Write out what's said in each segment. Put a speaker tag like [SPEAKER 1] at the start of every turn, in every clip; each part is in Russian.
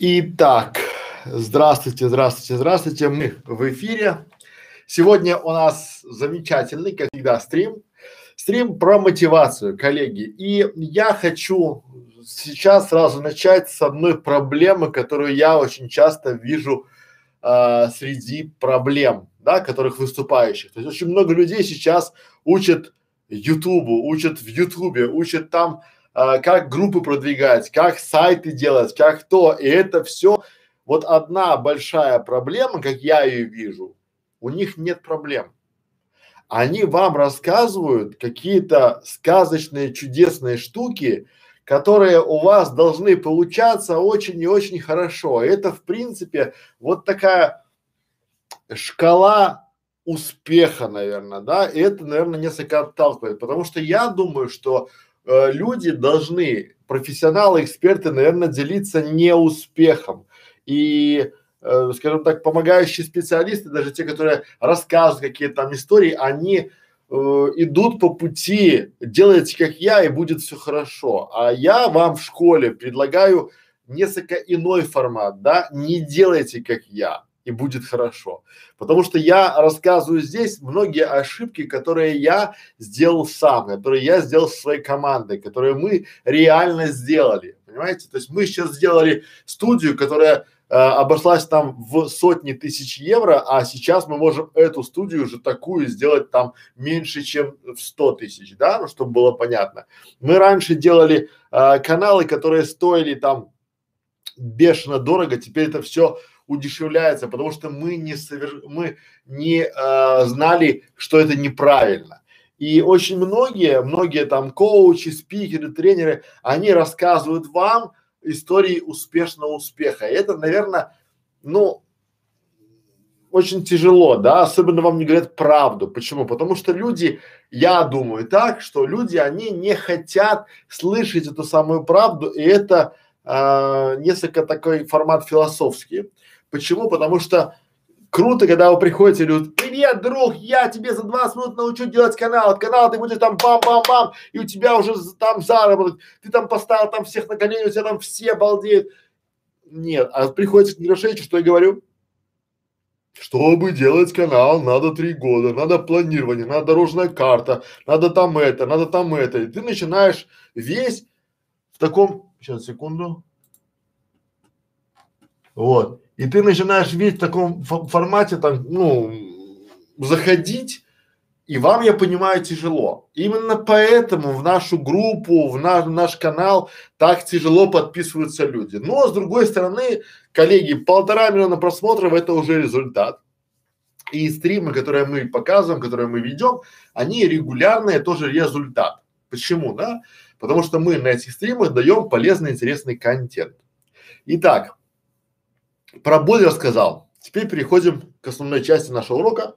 [SPEAKER 1] Итак, здравствуйте, здравствуйте, здравствуйте. Мы в эфире. Сегодня у нас замечательный, как всегда, стрим. Стрим про мотивацию, коллеги. И я хочу сейчас сразу начать с одной проблемы, которую я очень часто вижу э, среди проблем, да, которых выступающих. То есть очень много людей сейчас учат Ютубу, учат в Ютубе, учат там а, как группы продвигать, как сайты делать, как то. И это все вот одна большая проблема, как я ее вижу, у них нет проблем. Они вам рассказывают какие-то сказочные, чудесные штуки, которые у вас должны получаться очень и очень хорошо. Это, в принципе, вот такая шкала успеха, наверное, да, и это, наверное, несколько отталкивает, потому что я думаю, что э, люди должны, профессионалы, эксперты, наверное, делиться не успехом. И, э, скажем так, помогающие специалисты, даже те, которые рассказывают какие-то там истории, они э, идут по пути, делайте как я, и будет все хорошо. А я вам в школе предлагаю несколько иной формат, да, не делайте как я и будет хорошо. Потому что я рассказываю здесь многие ошибки, которые я сделал сам, которые я сделал со своей командой, которые мы реально сделали. Понимаете? То есть мы сейчас сделали студию, которая э, обошлась там в сотни тысяч евро, а сейчас мы можем эту студию уже такую сделать там меньше, чем в сто тысяч, да, ну, чтобы было понятно. Мы раньше делали э, каналы, которые стоили там бешено дорого, теперь это все удешевляется, потому что мы не совер... мы не э, знали, что это неправильно. И очень многие, многие там коучи, спикеры, тренеры, они рассказывают вам истории успешного успеха. И это, наверное, ну, очень тяжело, да, особенно вам не говорят правду. Почему? Потому что люди, я думаю так, что люди, они не хотят слышать эту самую правду, и это э, несколько такой формат философский. Почему? Потому что круто, когда вы приходите и говорят, привет, друг, я тебе за 20 минут научу делать канал, от канала ты будешь там бам-бам-бам, и у тебя уже там заработок, ты там поставил там всех на колени, у тебя там все балдеют. Нет, а приходится к Мирошевичу, что я говорю? Чтобы делать канал, надо три года, надо планирование, надо дорожная карта, надо там это, надо там это. И ты начинаешь весь в таком, сейчас секунду, вот. И ты начинаешь видеть в таком формате там, ну, заходить, и вам, я понимаю, тяжело. Именно поэтому в нашу группу, в наш, наш канал так тяжело подписываются люди. Но с другой стороны, коллеги, полтора миллиона просмотров это уже результат. И стримы, которые мы показываем, которые мы ведем, они регулярные, тоже результат. Почему, да? Потому что мы на этих стримах даем полезный, интересный контент. Итак, про боль рассказал. Теперь переходим к основной части нашего урока.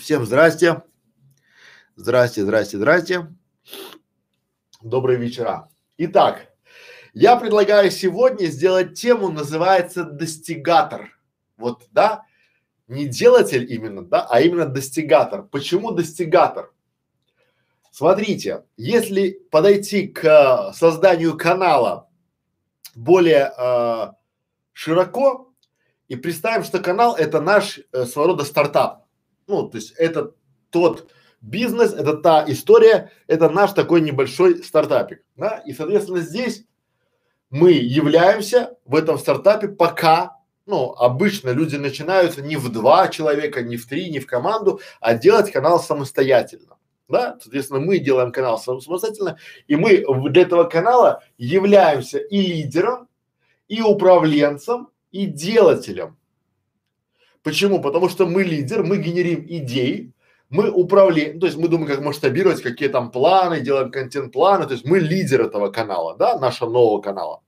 [SPEAKER 1] Всем здрасте. Здрасте, здрасте, здрасте. Добрый вечера. Итак, я предлагаю сегодня сделать тему, называется достигатор. Вот, да, не делатель именно, да, а именно достигатор. Почему достигатор? Смотрите, если подойти к созданию канала более э, широко. И представим, что канал это наш э, своего рода стартап. Ну, то есть это тот бизнес, это та история, это наш такой небольшой стартапик, да, и соответственно здесь мы являемся в этом стартапе пока, ну, обычно люди начинаются не в два человека, не в три, не в команду, а делать канал самостоятельно да, соответственно, мы делаем канал самостоятельно, и мы для этого канала являемся и лидером, и управленцем, и делателем. Почему? Потому что мы лидер, мы генерим идеи, мы управляем, то есть мы думаем, как масштабировать, какие там планы, делаем контент-планы, то есть мы лидер этого канала, да, нашего нового канала.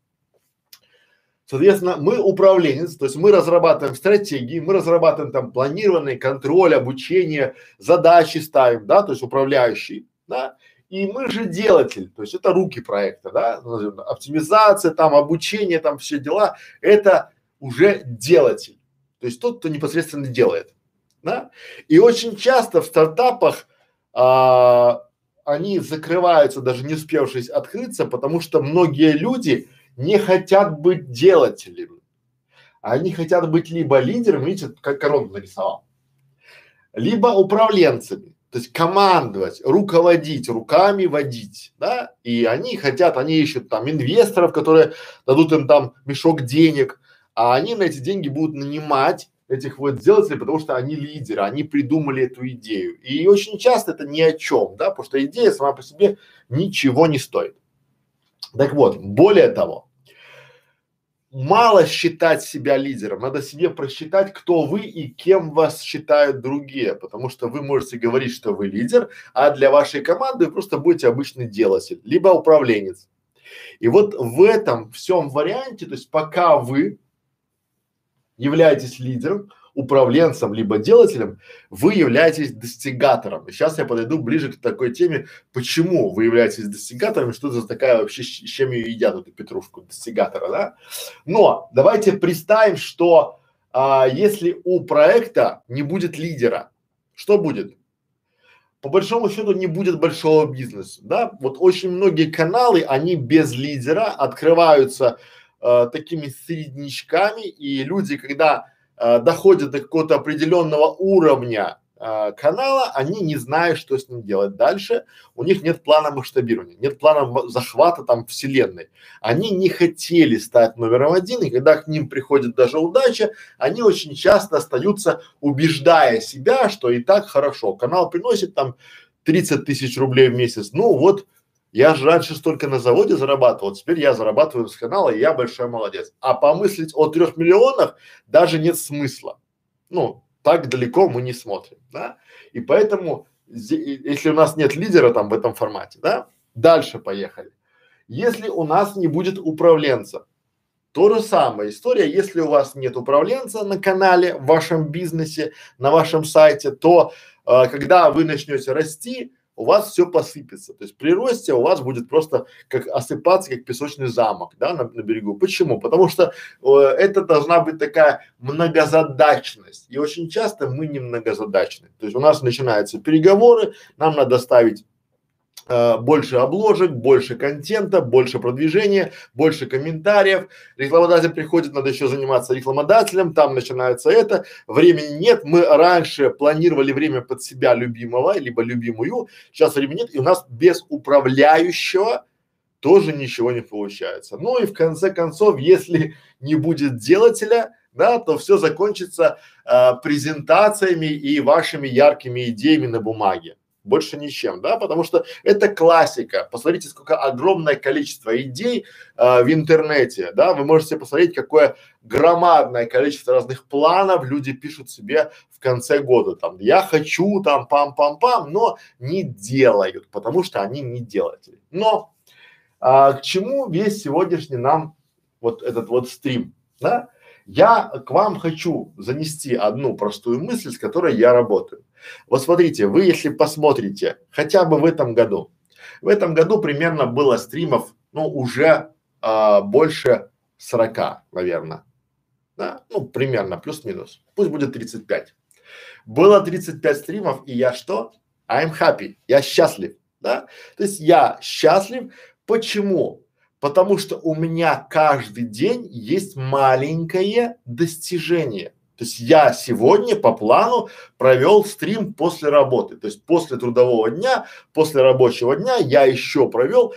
[SPEAKER 1] Соответственно, мы управленец, то есть мы разрабатываем стратегии, мы разрабатываем там планирование, контроль, обучение, задачи ставим, да, то есть управляющий, да, и мы же делатель, то есть это руки проекта, да, оптимизация, там обучение, там все дела, это уже делатель, то есть тот, кто непосредственно делает, да. И очень часто в стартапах а, они закрываются, даже не успевшись открыться, потому что многие люди не хотят быть делателями. Они хотят быть либо лидерами, видите, как корону нарисовал, либо управленцами. То есть командовать, руководить, руками водить, да? И они хотят, они ищут там инвесторов, которые дадут им там мешок денег, а они на эти деньги будут нанимать этих вот делателей, потому что они лидеры, они придумали эту идею. И очень часто это ни о чем, да, потому что идея сама по себе ничего не стоит. Так вот, более того, мало считать себя лидером, надо себе просчитать, кто вы и кем вас считают другие, потому что вы можете говорить, что вы лидер, а для вашей команды вы просто будете обычный делатель, либо управленец. И вот в этом всем варианте, то есть пока вы являетесь лидером, управленцем либо делателем, вы являетесь достигатором. И сейчас я подойду ближе к такой теме, почему вы являетесь достигатором, что за такая вообще, с чем ее едят эту петрушку достигатора, да? Но давайте представим, что а, если у проекта не будет лидера, что будет? По большому счету не будет большого бизнеса, да? Вот очень многие каналы, они без лидера открываются э, такими среднячками, и люди, когда э, доходят до какого-то определенного уровня э, канала, они не знают, что с ним делать дальше, у них нет плана масштабирования, нет плана захвата там вселенной. Они не хотели стать номером один, и когда к ним приходит даже удача, они очень часто остаются, убеждая себя, что и так хорошо. Канал приносит там 30 тысяч рублей в месяц, ну вот я же раньше столько на заводе зарабатывал, теперь я зарабатываю с канала, и я большой молодец. А помыслить о трех миллионах даже нет смысла. Ну, так далеко мы не смотрим, да? И поэтому, если у нас нет лидера там в этом формате, да, дальше поехали. Если у нас не будет управленца, то же самое история, если у вас нет управленца на канале, в вашем бизнесе, на вашем сайте, то э, когда вы начнете расти, у вас все посыпется. То есть при росте у вас будет просто как осыпаться, как песочный замок, да, на, на берегу. Почему? Потому что э, это должна быть такая многозадачность. И очень часто мы не многозадачны. То есть у нас начинаются переговоры, нам надо ставить больше обложек, больше контента, больше продвижения, больше комментариев. Рекламодатель приходит, надо еще заниматься рекламодателем, там начинается это. Времени нет. Мы раньше планировали время под себя любимого, либо любимую. Сейчас времени нет. И у нас без управляющего тоже ничего не получается. Ну и в конце концов, если не будет делателя, да, то все закончится э, презентациями и вашими яркими идеями на бумаге больше ничем, да, потому что это классика. Посмотрите, сколько огромное количество идей э, в интернете, да, вы можете посмотреть, какое громадное количество разных планов люди пишут себе в конце года, там, я хочу, там, пам-пам-пам, но не делают, потому что они не делатели. Но а, к чему весь сегодняшний нам вот этот вот стрим, да? Я к вам хочу занести одну простую мысль, с которой я работаю. Вот смотрите, вы если посмотрите, хотя бы в этом году, в этом году примерно было стримов, ну, уже а, больше 40, наверное. Да? Ну, примерно, плюс-минус. Пусть будет 35. Было 35 стримов, и я что? I'm happy. Я счастлив. Да? То есть я счастлив. Почему? Потому что у меня каждый день есть маленькое достижение. То есть я сегодня по плану провел стрим после работы. То есть после трудового дня, после рабочего дня я еще провел.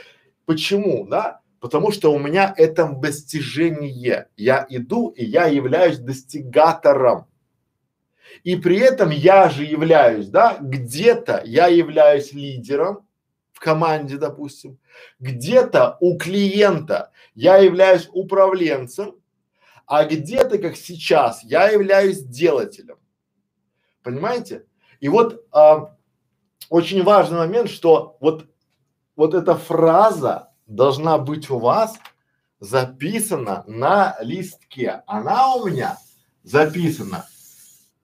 [SPEAKER 1] Почему, да? Потому что у меня это достижение. Я иду и я являюсь достигатором. И при этом я же являюсь, да, где-то я являюсь лидером, команде, допустим, где-то у клиента я являюсь управленцем, а где-то, как сейчас, я являюсь делателем. Понимаете? И вот а, очень важный момент, что вот, вот эта фраза должна быть у вас записана на листке. Она у меня записана,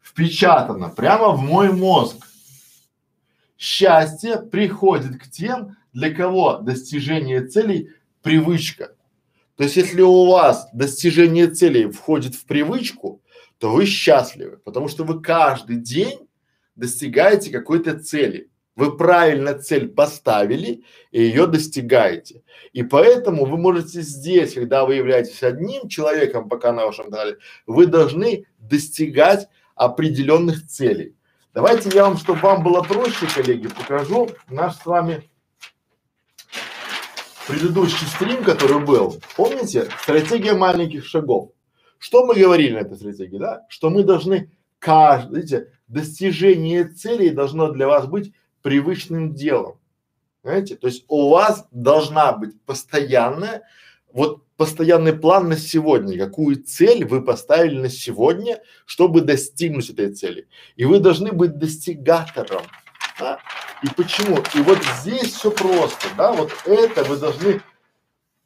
[SPEAKER 1] впечатана прямо в мой мозг. Счастье приходит к тем, для кого достижение целей – привычка. То есть, если у вас достижение целей входит в привычку, то вы счастливы, потому что вы каждый день достигаете какой-то цели. Вы правильно цель поставили и ее достигаете. И поэтому вы можете здесь, когда вы являетесь одним человеком пока на вашем канале, вы должны достигать определенных целей. Давайте я вам, чтобы вам было проще, коллеги, покажу наш с вами предыдущий стрим, который был. Помните? Стратегия маленьких шагов. Что мы говорили на этой стратегии, да? Что мы должны каждый, видите, достижение целей должно для вас быть привычным делом. Знаете, то есть у вас должна быть постоянная, вот постоянный план на сегодня, какую цель вы поставили на сегодня, чтобы достигнуть этой цели. И вы должны быть достигатором. Да? И почему? И вот здесь все просто, да, вот это вы должны,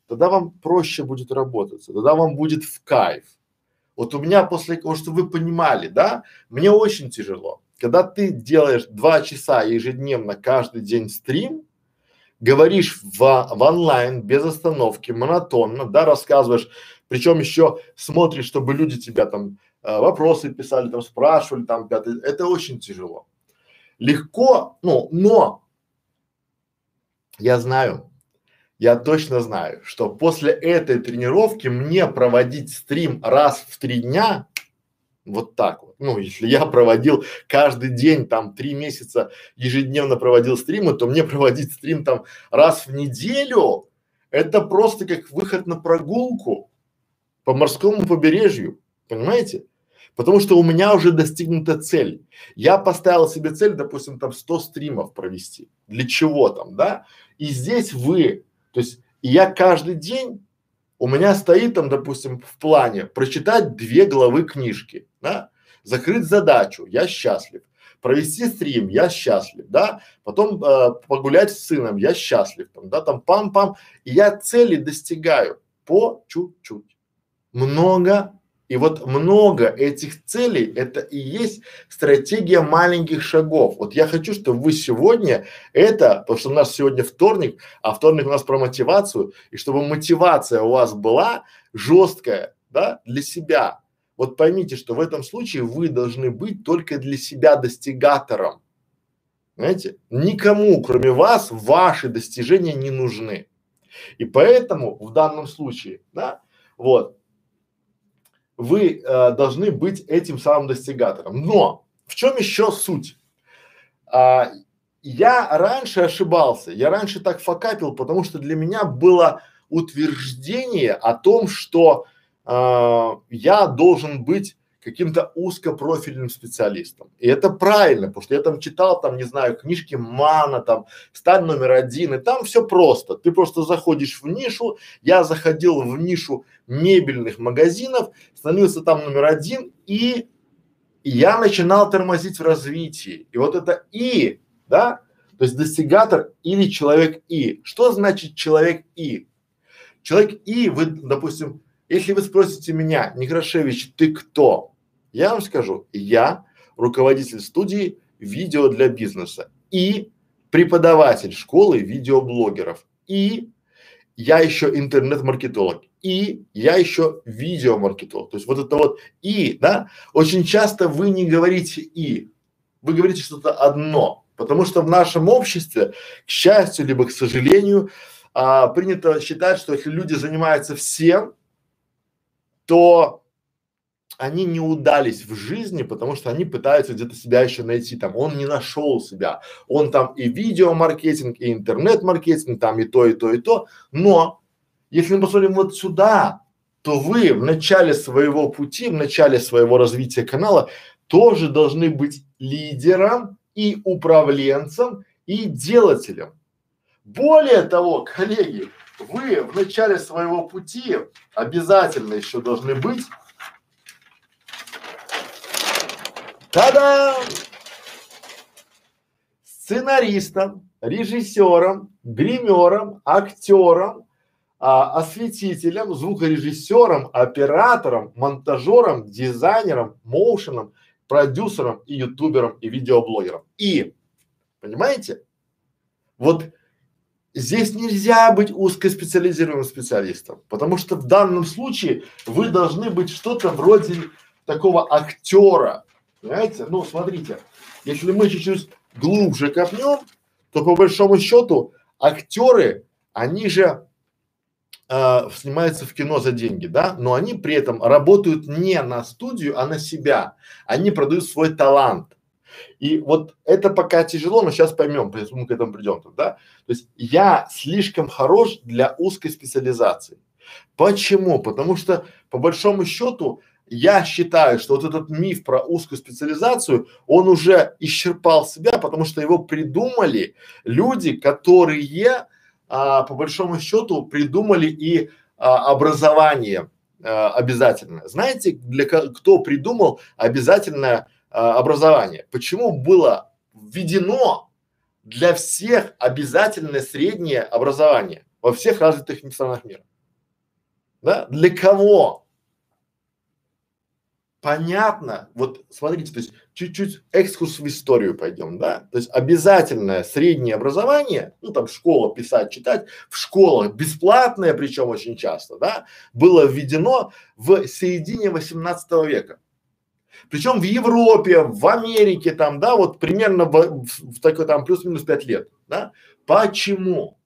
[SPEAKER 1] тогда вам проще будет работать, тогда вам будет в кайф. Вот у меня после того, что вы понимали, да, мне очень тяжело. Когда ты делаешь два часа ежедневно каждый день стрим, говоришь в, в онлайн без остановки, монотонно, да, рассказываешь, причем еще смотришь, чтобы люди тебя там э, вопросы писали, там спрашивали, там пятый, это очень тяжело. Легко, ну, но я знаю, я точно знаю, что после этой тренировки мне проводить стрим раз в три дня, вот так вот. Ну, если я проводил каждый день, там, три месяца ежедневно проводил стримы, то мне проводить стрим там раз в неделю, это просто как выход на прогулку по морскому побережью, понимаете? Потому что у меня уже достигнута цель. Я поставил себе цель, допустим, там 100 стримов провести. Для чего там, да? И здесь вы то есть я каждый день, у меня стоит там, допустим, в плане прочитать две главы книжки, да, закрыть задачу, я счастлив, провести стрим, я счастлив, да, потом э, погулять с сыном, я счастлив, там, да, там пам-пам, и я цели достигаю по чуть-чуть, много и вот много этих целей, это и есть стратегия маленьких шагов. Вот я хочу, чтобы вы сегодня это, потому что у нас сегодня вторник, а вторник у нас про мотивацию, и чтобы мотивация у вас была жесткая, да, для себя. Вот поймите, что в этом случае вы должны быть только для себя достигатором. Знаете, никому, кроме вас, ваши достижения не нужны. И поэтому в данном случае, да, вот, вы э, должны быть этим самым достигатором. Но в чем еще суть? А, я раньше ошибался, я раньше так факапил, потому что для меня было утверждение о том, что э, я должен быть каким-то узкопрофильным специалистом. И это правильно, потому что я там читал, там, не знаю, книжки Мана, там, стань номер один, и там все просто. Ты просто заходишь в нишу, я заходил в нишу мебельных магазинов, становился там номер один, и я начинал тормозить в развитии. И вот это «и», да, то есть достигатор или человек «и». Что значит человек «и»? Человек «и», вы, допустим, если вы спросите меня, Некрашевич, ты кто? Я вам скажу, я руководитель студии видео для бизнеса и преподаватель школы видеоблогеров и я еще интернет-маркетолог и я еще видеомаркетолог. То есть вот это вот и, да, очень часто вы не говорите и, вы говорите что-то одно, потому что в нашем обществе, к счастью либо к сожалению, а, принято считать, что если люди занимаются всем, то они не удались в жизни, потому что они пытаются где-то себя еще найти, там, он не нашел себя, он там и видеомаркетинг, и интернет-маркетинг, там и то, и то, и то, но если мы посмотрим вот сюда, то вы в начале своего пути, в начале своего развития канала тоже должны быть лидером и управленцем и делателем. Более того, коллеги, вы в начале своего пути обязательно еще должны быть Та-дам! Сценаристом, режиссером, гримером, актером, а, осветителем, звукорежиссером, оператором, монтажером, дизайнером, моушеном, продюсером и ютубером и видеоблогером. И, понимаете, вот здесь нельзя быть узкоспециализированным специалистом, потому что в данном случае вы должны быть что-то вроде такого актера, Понимаете? Ну, смотрите, если мы чуть-чуть глубже копнем, то по большому счету актеры, они же э, снимаются в кино за деньги, да, но они при этом работают не на студию, а на себя. Они продают свой талант. И вот это пока тяжело, но сейчас поймем, мы к этому придем, да. То есть я слишком хорош для узкой специализации. Почему? Потому что по большому счету я считаю, что вот этот миф про узкую специализацию, он уже исчерпал себя, потому что его придумали люди, которые а, по большому счету придумали и а, образование а, обязательно. Знаете, для кто придумал обязательное а, образование? Почему было введено для всех обязательное среднее образование во всех развитых странах мира? Да? Для кого? Понятно, вот смотрите, то есть чуть-чуть экскурс в историю пойдем, да, то есть обязательное среднее образование, ну там школа писать, читать, в школах бесплатное, причем очень часто, да, было введено в середине 18 века. Причем в Европе, в Америке там, да, вот примерно в, в, в такой там плюс-минус пять лет, да. Почему?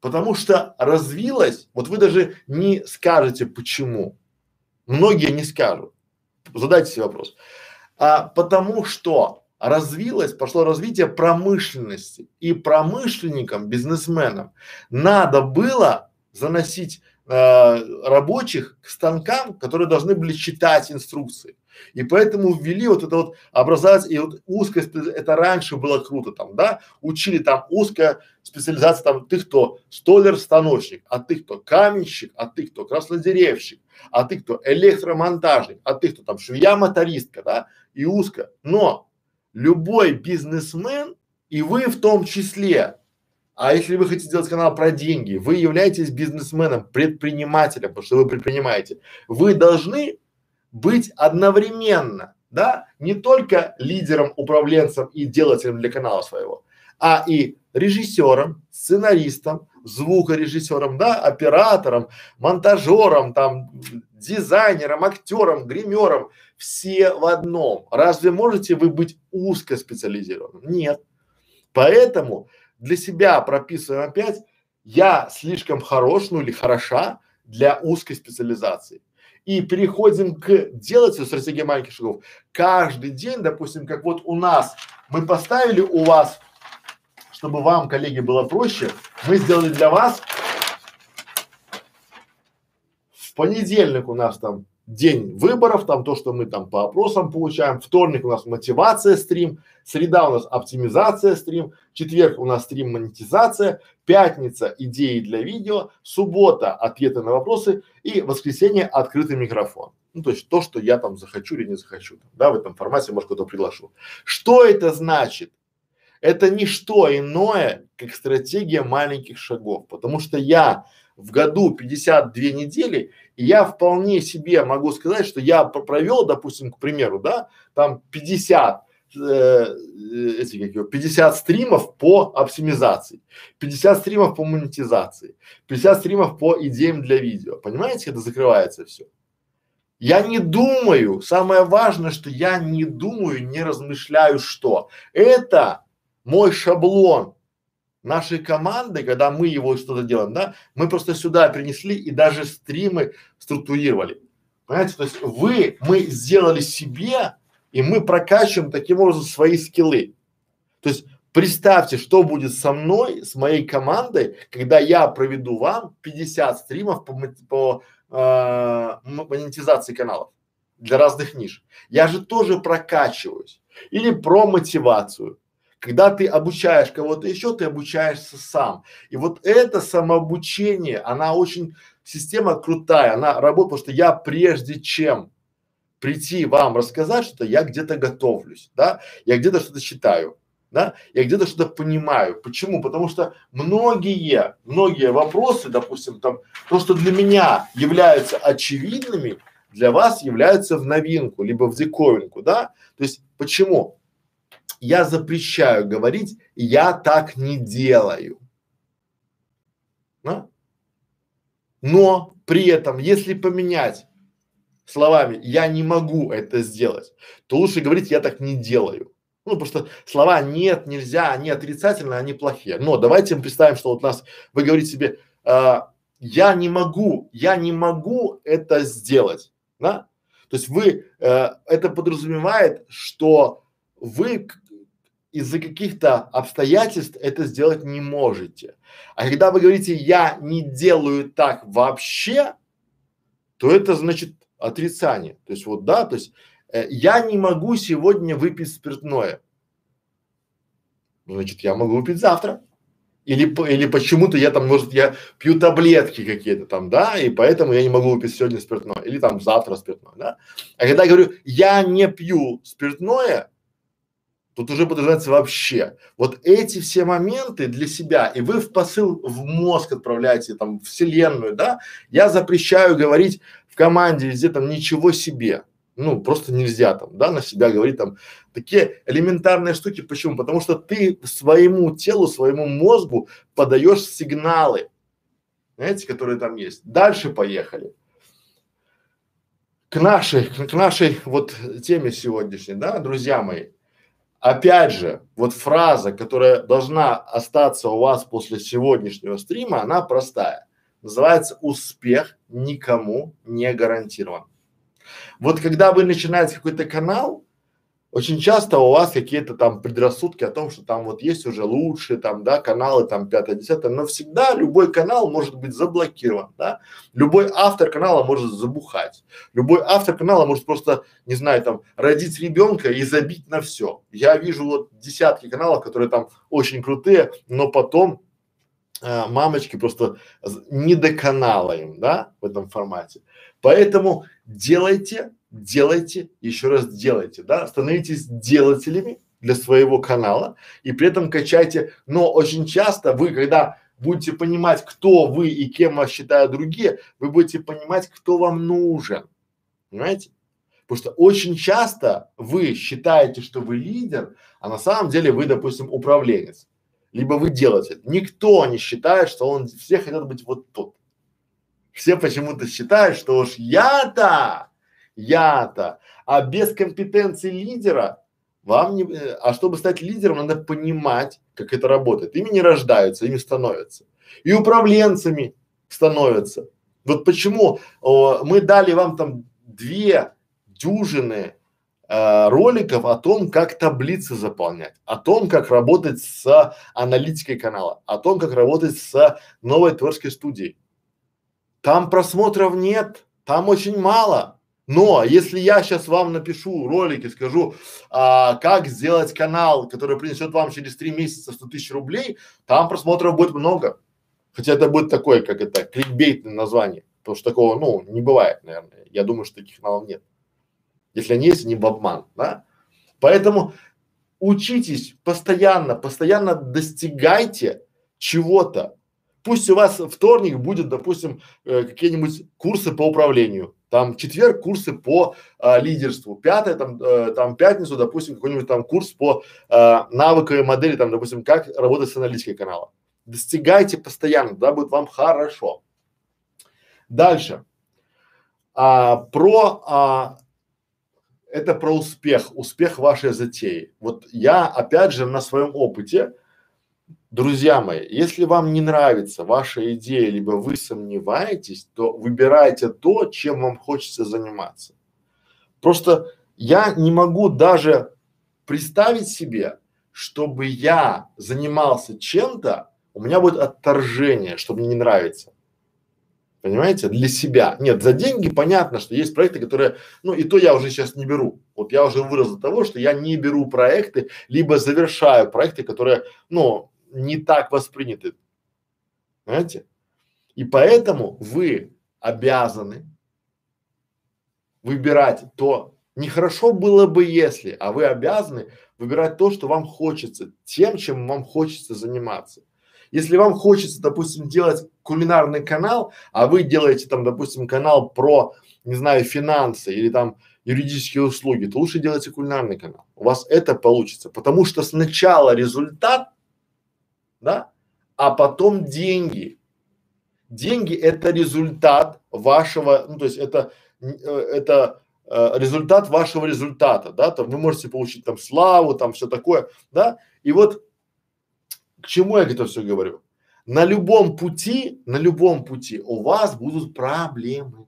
[SPEAKER 1] Потому что развилось, вот вы даже не скажете почему. Многие не скажут. Задайте себе вопрос. А, потому что развилось, пошло развитие промышленности. И промышленникам, бизнесменам надо было заносить э, рабочих к станкам, которые должны были читать инструкции. И поэтому ввели вот это вот образовать, и вот узкая это раньше было круто там, да, учили там узкая специализация там, ты кто? Столер-станочник, а ты кто? Каменщик, а ты кто? Краснодеревщик, а ты кто? Электромонтажник, а ты кто? Там швея-мотористка, да, и узко. Но любой бизнесмен, и вы в том числе, а если вы хотите сделать канал про деньги, вы являетесь бизнесменом, предпринимателем, потому что вы предпринимаете, вы должны быть одновременно, да, не только лидером, управленцем и делателем для канала своего, а и режиссером, сценаристом, звукорежиссером, да, оператором, монтажером, там, дизайнером, актером, гримером, все в одном. Разве можете вы быть узкоспециализированным? Нет. Поэтому для себя прописываем опять, я слишком хорош, ну или хороша для узкой специализации. И переходим к делателю стратегии маленьких шагов. Каждый день, допустим, как вот у нас, мы поставили у вас чтобы вам, коллеги, было проще, мы сделали для вас в понедельник у нас там день выборов, там то, что мы там по опросам получаем, вторник у нас мотивация стрим, среда у нас оптимизация стрим, четверг у нас стрим монетизация, пятница идеи для видео, суббота ответы на вопросы и воскресенье открытый микрофон. Ну, то есть то, что я там захочу или не захочу, да, в этом формате, может, кто-то приглашу. Что это значит? Это не что иное, как стратегия маленьких шагов, потому что я в году 52 недели, и я вполне себе могу сказать, что я провел, допустим, к примеру, да, там 50 э, эти как его, 50 стримов по оптимизации, 50 стримов по монетизации, 50 стримов по идеям для видео. Понимаете, это закрывается все. Я не думаю, самое важное, что я не думаю, не размышляю, что это мой шаблон нашей команды, когда мы его что-то делаем, да, мы просто сюда принесли и даже стримы структурировали. Понимаете, то есть вы, мы сделали себе, и мы прокачиваем таким образом свои скиллы. То есть представьте, что будет со мной, с моей командой, когда я проведу вам 50 стримов по, по э, монетизации каналов для разных ниш. Я же тоже прокачиваюсь. Или про мотивацию когда ты обучаешь кого-то еще, ты обучаешься сам. И вот это самообучение, она очень, система крутая, она работает, потому что я прежде чем прийти вам рассказать что-то, я где-то готовлюсь, да, я где-то что-то читаю, да, я где-то что-то понимаю. Почему? Потому что многие, многие вопросы, допустим, там, то, что для меня являются очевидными, для вас являются в новинку, либо в диковинку, да. То есть почему? Я запрещаю говорить, я так не делаю. Да? Но при этом, если поменять словами, я не могу это сделать, то лучше говорить, я так не делаю. Ну, потому что слова нет, нельзя, они отрицательные, они плохие. Но давайте представим, что вот нас, вы говорите себе, э, я не могу, я не могу это сделать, да? То есть вы, э, это подразумевает, что вы из-за каких-то обстоятельств это сделать не можете. А когда вы говорите «я не делаю так вообще», то это значит отрицание. То есть вот да, то есть э, я не могу сегодня выпить спиртное. Значит, я могу выпить завтра. Или, или почему-то я там, может, я пью таблетки какие-то там, да, и поэтому я не могу выпить сегодня спиртное. Или там завтра спиртное, да. А когда я говорю, я не пью спиртное, Тут уже подразумевается вообще. Вот эти все моменты для себя, и вы в посыл в мозг отправляете, там, вселенную, да, я запрещаю говорить в команде везде там ничего себе. Ну, просто нельзя там, да, на себя говорить там такие элементарные штуки. Почему? Потому что ты своему телу, своему мозгу подаешь сигналы, знаете, которые там есть. Дальше поехали. К нашей, к нашей вот теме сегодняшней, да, друзья мои опять же, вот фраза, которая должна остаться у вас после сегодняшнего стрима, она простая. Называется «Успех никому не гарантирован». Вот когда вы начинаете какой-то канал, очень часто у вас какие-то там предрассудки о том, что там вот есть уже лучшие там, да, каналы там пятое, десятое, но всегда любой канал может быть заблокирован, да, любой автор канала может забухать, любой автор канала может просто, не знаю, там, родить ребенка и забить на все. Я вижу вот десятки каналов, которые там очень крутые, но потом э, мамочки просто не до канала им, да, в этом формате. Поэтому делайте делайте, еще раз делайте, да, становитесь делателями для своего канала и при этом качайте, но очень часто вы, когда будете понимать, кто вы и кем вас считают другие, вы будете понимать, кто вам нужен, понимаете? Потому что очень часто вы считаете, что вы лидер, а на самом деле вы, допустим, управленец, либо вы делаете. Никто не считает, что он, все хотят быть вот тут. Все почему-то считают, что уж я-то я-то. А без компетенции лидера вам не, э, а чтобы стать лидером, надо понимать, как это работает. Ими не рождаются, ими становятся. И управленцами становятся. Вот почему о, мы дали вам там две дюжины э, роликов о том, как таблицы заполнять, о том, как работать с аналитикой канала, о том, как работать с новой творческой студией. Там просмотров нет, там очень мало. Но если я сейчас вам напишу ролик и скажу, а, как сделать канал, который принесет вам через три месяца 100 тысяч рублей, там просмотров будет много. Хотя это будет такое, как это, кликбейтное название. Потому что такого, ну, не бывает, наверное. Я думаю, что таких каналов нет. Если они есть, они в обман, да? Поэтому учитесь постоянно, постоянно достигайте чего-то. Пусть у вас вторник будет, допустим, э, какие-нибудь курсы по управлению там четверг курсы по а, лидерству, пятое там, э, там пятницу, допустим, какой-нибудь там курс по а, навыковой модели, там, допустим, как работать с аналитикой канала. Достигайте постоянно, да, будет вам хорошо. Дальше. А, про а, это про успех, успех вашей затеи. Вот я опять же на своем опыте Друзья мои, если вам не нравится ваша идея, либо вы сомневаетесь, то выбирайте то, чем вам хочется заниматься. Просто я не могу даже представить себе, чтобы я занимался чем-то, у меня будет отторжение, что мне не нравится. Понимаете? Для себя. Нет, за деньги понятно, что есть проекты, которые, ну и то я уже сейчас не беру. Вот я уже вырос до того, что я не беру проекты, либо завершаю проекты, которые, ну, не так восприняты. Понимаете? И поэтому вы обязаны выбирать то, нехорошо было бы если, а вы обязаны выбирать то, что вам хочется, тем, чем вам хочется заниматься. Если вам хочется, допустим, делать кулинарный канал, а вы делаете там, допустим, канал про, не знаю, финансы или там юридические услуги, то лучше делайте кулинарный канал. У вас это получится, потому что сначала результат, да, а потом деньги. Деньги это результат вашего, ну то есть это, э, это э, результат вашего результата, да, там вы можете получить там славу, там все такое, да, и вот к чему я это все говорю? На любом пути, на любом пути у вас будут проблемы.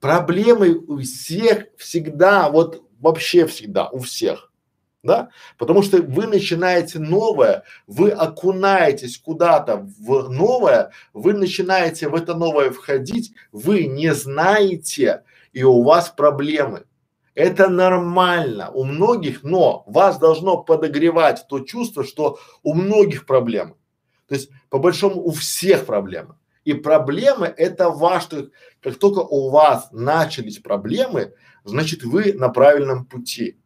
[SPEAKER 1] Проблемы у всех всегда, вот вообще всегда, у всех, да, потому что вы начинаете новое, вы окунаетесь куда-то в новое, вы начинаете в это новое входить, вы не знаете, и у вас проблемы. Это нормально у многих, но вас должно подогревать то чувство, что у многих проблемы. То есть по большому у всех проблемы. И проблемы это ваш, как только у вас начались проблемы, значит вы на правильном пути.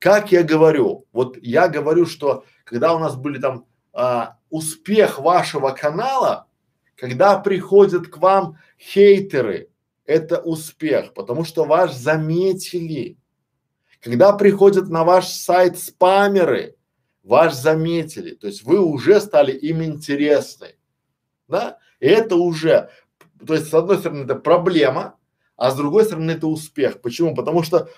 [SPEAKER 1] Как я говорю, вот я говорю, что когда у нас были там а, успех вашего канала, когда приходят к вам хейтеры, это успех, потому что вас заметили. Когда приходят на ваш сайт спамеры, вас заметили, то есть вы уже стали им интересны, да? И это уже, то есть с одной стороны это проблема, а с другой стороны это успех. Почему? Потому что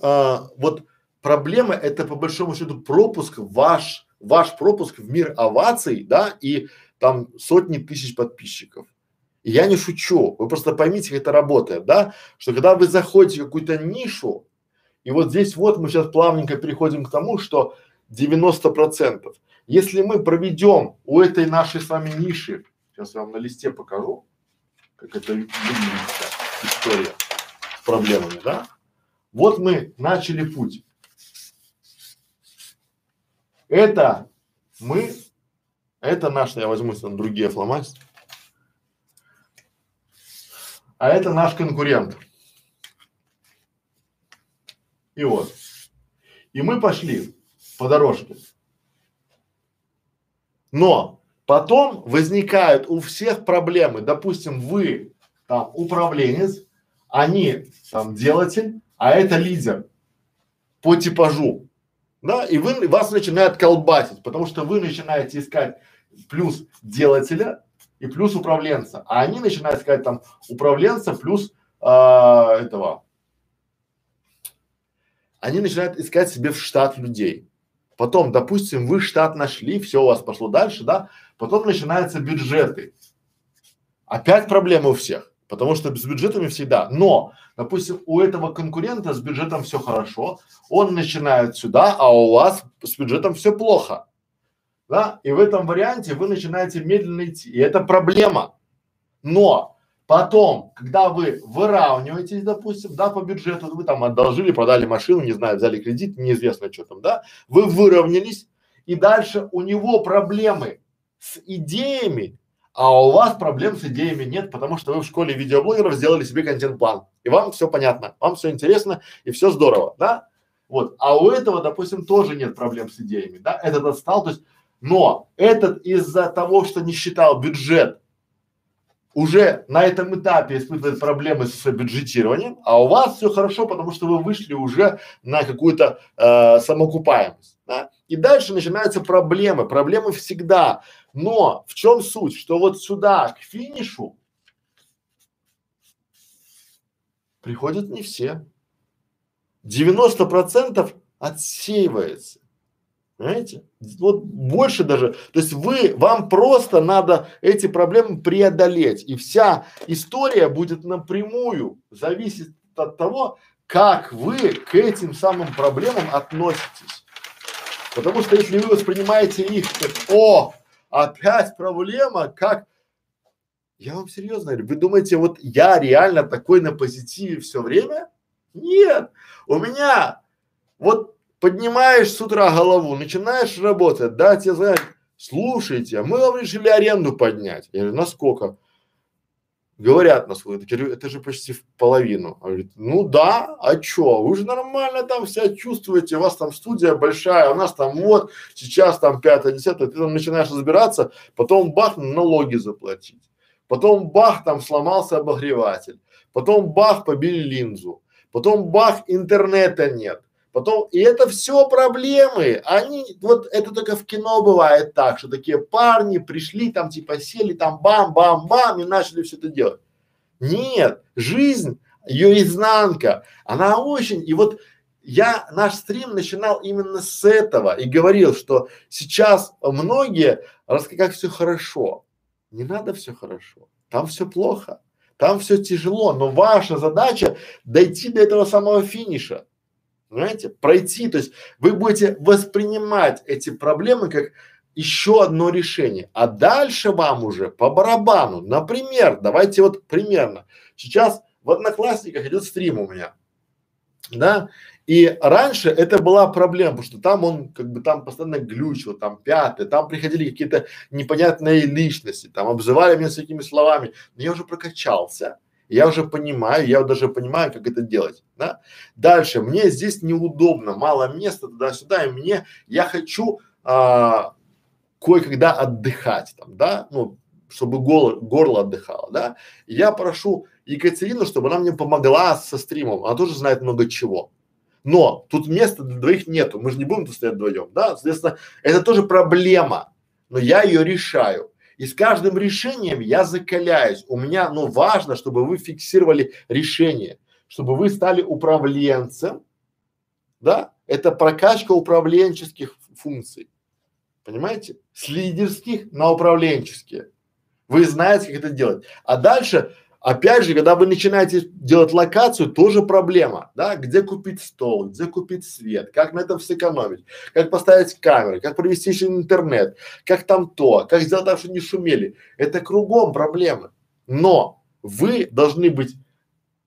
[SPEAKER 1] а, вот проблема это по большому счету пропуск ваш, ваш пропуск в мир оваций, да, и там сотни тысяч подписчиков. И я не шучу, вы просто поймите, как это работает, да, что когда вы заходите в какую-то нишу, и вот здесь вот мы сейчас плавненько переходим к тому, что 90 процентов. Если мы проведем у этой нашей с вами ниши, сейчас я вам на листе покажу, как это выглядит история с проблемами, да? Вот мы начали путь. Это мы, это наш, я возьму там другие фломастеры. А это наш конкурент. И вот. И мы пошли по дорожке. Но потом возникают у всех проблемы. Допустим, вы там управленец, они там делатель, а это лидер по типажу. Да, и вы, вас начинают колбасить, потому что вы начинаете искать плюс делателя, и плюс управленца. А они начинают сказать там управленца плюс а, этого. Они начинают искать себе в штат людей. Потом, допустим, вы штат нашли, все у вас пошло дальше, да? Потом начинаются бюджеты. Опять проблемы у всех, потому что с бюджетами всегда. Но, допустим, у этого конкурента с бюджетом все хорошо, он начинает сюда, а у вас с бюджетом все плохо да, и в этом варианте вы начинаете медленно идти, и это проблема. Но потом, когда вы выравниваетесь, допустим, да, по бюджету, вы там одолжили, продали машину, не знаю, взяли кредит, неизвестно что там, да, вы выровнялись, и дальше у него проблемы с идеями, а у вас проблем с идеями нет, потому что вы в школе видеоблогеров сделали себе контент-план, и вам все понятно, вам все интересно и все здорово, да? Вот, а у этого, допустим, тоже нет проблем с идеями, да? Этот отстал, то есть но этот из-за того, что не считал бюджет, уже на этом этапе испытывает проблемы с бюджетированием, а у вас все хорошо, потому что вы вышли уже на какую-то э, самоокупаемость. Да? И дальше начинаются проблемы. Проблемы всегда. Но в чем суть? Что вот сюда, к финишу, приходят не все. 90 процентов отсеивается. Понимаете? Вот больше даже. То есть вы, вам просто надо эти проблемы преодолеть. И вся история будет напрямую зависеть от того, как вы к этим самым проблемам относитесь. Потому что если вы воспринимаете их как, о, опять проблема, как, я вам серьезно говорю, вы думаете, вот я реально такой на позитиве все время? Нет, у меня вот поднимаешь с утра голову, начинаешь работать, да, тебе звонят, слушайте, мы вам решили аренду поднять. Я говорю, насколько? Говорят на говорю, это же почти в половину. Он говорит, ну да, а чё, вы же нормально там себя чувствуете, у вас там студия большая, у нас там вот, сейчас там пятое, десятое, ты там начинаешь разбираться, потом бах, налоги заплатить. Потом бах, там сломался обогреватель. Потом бах, побили линзу. Потом бах, интернета нет. Потом, и это все проблемы. Они, вот это только в кино бывает так, что такие парни пришли там типа сели там бам-бам-бам и начали все это делать. Нет, жизнь ее изнанка, она очень, и вот я наш стрим начинал именно с этого и говорил, что сейчас многие рассказывают, как все хорошо. Не надо все хорошо, там все плохо, там все тяжело, но ваша задача дойти до этого самого финиша. Понимаете? Пройти, то есть вы будете воспринимать эти проблемы как еще одно решение, а дальше вам уже по барабану. Например, давайте вот примерно. Сейчас в Одноклассниках идет стрим у меня, да, и раньше это была проблема, потому что там он как бы там постоянно глючил, там пятый, там приходили какие-то непонятные личности, там обзывали меня всякими словами. Но я уже прокачался, я уже понимаю, я даже понимаю, как это делать, да. Дальше, мне здесь неудобно, мало места туда-сюда, и мне, я хочу а, кое-когда отдыхать там, да, ну, чтобы горло, горло отдыхало, да. Я прошу Екатерину, чтобы она мне помогла со стримом, она тоже знает много чего. Но тут места для двоих нету, мы же не будем тут стоять вдвоем, да, соответственно, это тоже проблема, но я ее решаю. И с каждым решением я закаляюсь. У меня, ну, важно, чтобы вы фиксировали решение, чтобы вы стали управленцем, да, это прокачка управленческих функций. Понимаете? С лидерских на управленческие. Вы знаете, как это делать. А дальше Опять же, когда вы начинаете делать локацию, тоже проблема, да, где купить стол, где купить свет, как на этом сэкономить, как поставить камеры, как провести еще интернет, как там то, как сделать так, чтобы не шумели. Это кругом проблемы. Но вы должны быть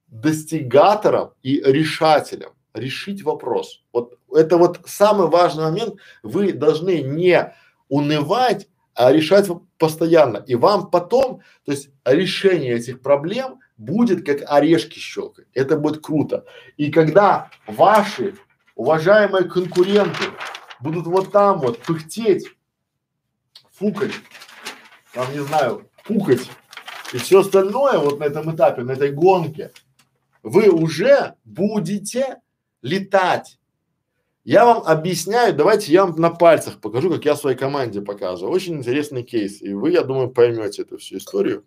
[SPEAKER 1] достигатором и решателем, решить вопрос. Вот это вот самый важный момент. Вы должны не унывать, а решать постоянно. И вам потом, то есть решение этих проблем будет как орешки щелкать. Это будет круто. И когда ваши уважаемые конкуренты будут вот там вот пыхтеть, фукать, там не знаю, пукать и все остальное вот на этом этапе, на этой гонке, вы уже будете летать. Я вам объясняю, давайте я вам на пальцах покажу, как я своей команде показываю. Очень интересный кейс, и вы, я думаю, поймете эту всю историю.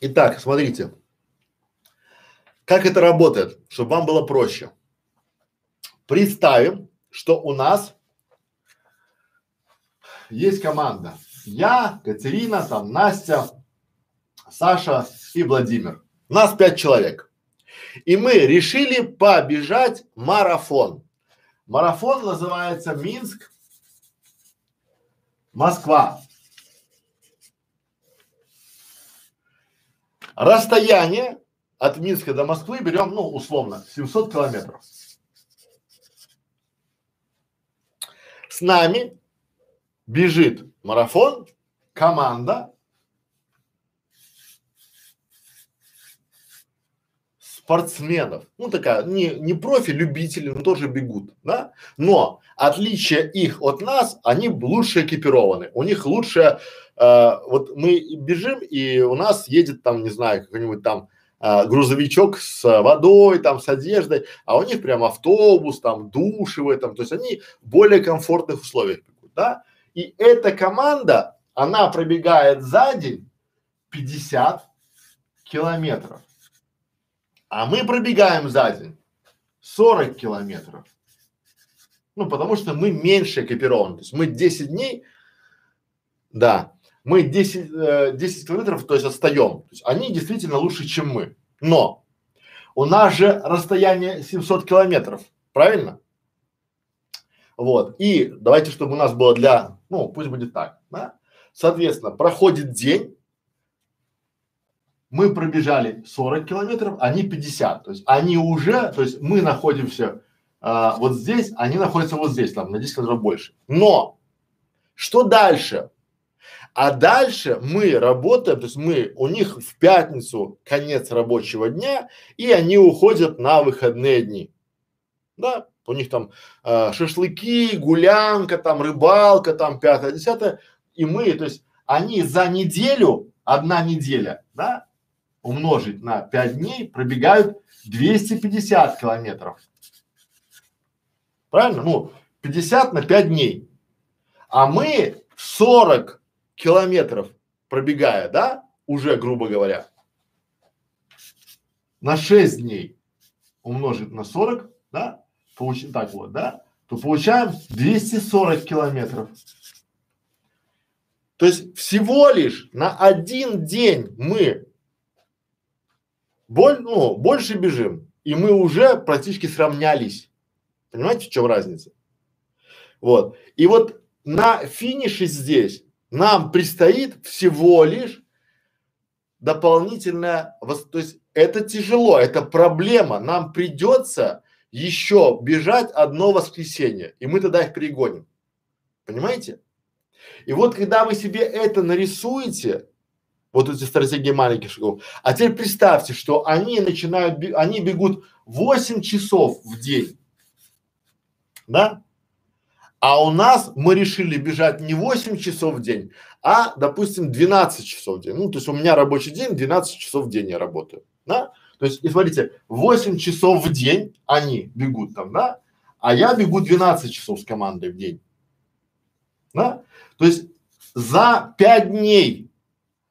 [SPEAKER 1] Итак, смотрите, как это работает, чтобы вам было проще. Представим, что у нас есть команда я, Катерина, там Настя, Саша и Владимир. Нас пять человек. И мы решили побежать марафон. Марафон называется Минск, Москва. Расстояние от Минска до Москвы берем, ну, условно, 700 километров. С нами бежит марафон, команда. Спортсменов, ну такая, не, не профи, любители, но тоже бегут, да, но отличие их от нас, они лучше экипированы, у них лучше, э, вот мы бежим и у нас едет там, не знаю, какой-нибудь там э, грузовичок с водой, там, с одеждой, а у них прям автобус, там, души в этом, то есть они более комфортных условиях бегут, да, и эта команда, она пробегает за день 50 километров. А мы пробегаем за день 40 километров. Ну, потому что мы меньше экипированы. То есть мы 10 дней, да, мы 10, э, 10 километров, то есть отстаем. То есть они действительно лучше, чем мы. Но у нас же расстояние 700 километров, правильно? Вот. И давайте, чтобы у нас было для, ну, пусть будет так, да? Соответственно, проходит день, мы пробежали 40 километров, они 50. То есть они уже, то есть мы находимся а, вот здесь, они находятся вот здесь, там на 10 километров больше. Но что дальше? А дальше мы работаем, то есть мы, у них в пятницу конец рабочего дня, и они уходят на выходные дни. Да, у них там э, шашлыки, гулянка, там рыбалка, там пятое, десятое. И мы, то есть они за неделю, одна неделя, да, умножить на пять дней, пробегают 250 километров. Правильно? Ну, 50 на 5 дней. А мы 40 километров пробегая, да, уже грубо говоря, на 6 дней умножить на 40, да, получим так вот, да, то получаем 240 километров. То есть всего лишь на один день мы боль, ну, больше бежим, и мы уже практически сравнялись. Понимаете, в чем разница? Вот. И вот на финише здесь нам предстоит всего лишь дополнительное, то есть это тяжело, это проблема. Нам придется еще бежать одно воскресенье, и мы тогда их перегоним. Понимаете? И вот когда вы себе это нарисуете, вот эти стратегии маленьких шагов, а теперь представьте, что они начинают, они бегут 8 часов в день, да? А у нас мы решили бежать не 8 часов в день, а, допустим, 12 часов в день. Ну, то есть у меня рабочий день, 12 часов в день я работаю, да? То есть, и смотрите, 8 часов в день они бегут там, да? А я бегу 12 часов с командой в день, да? То есть за 5 дней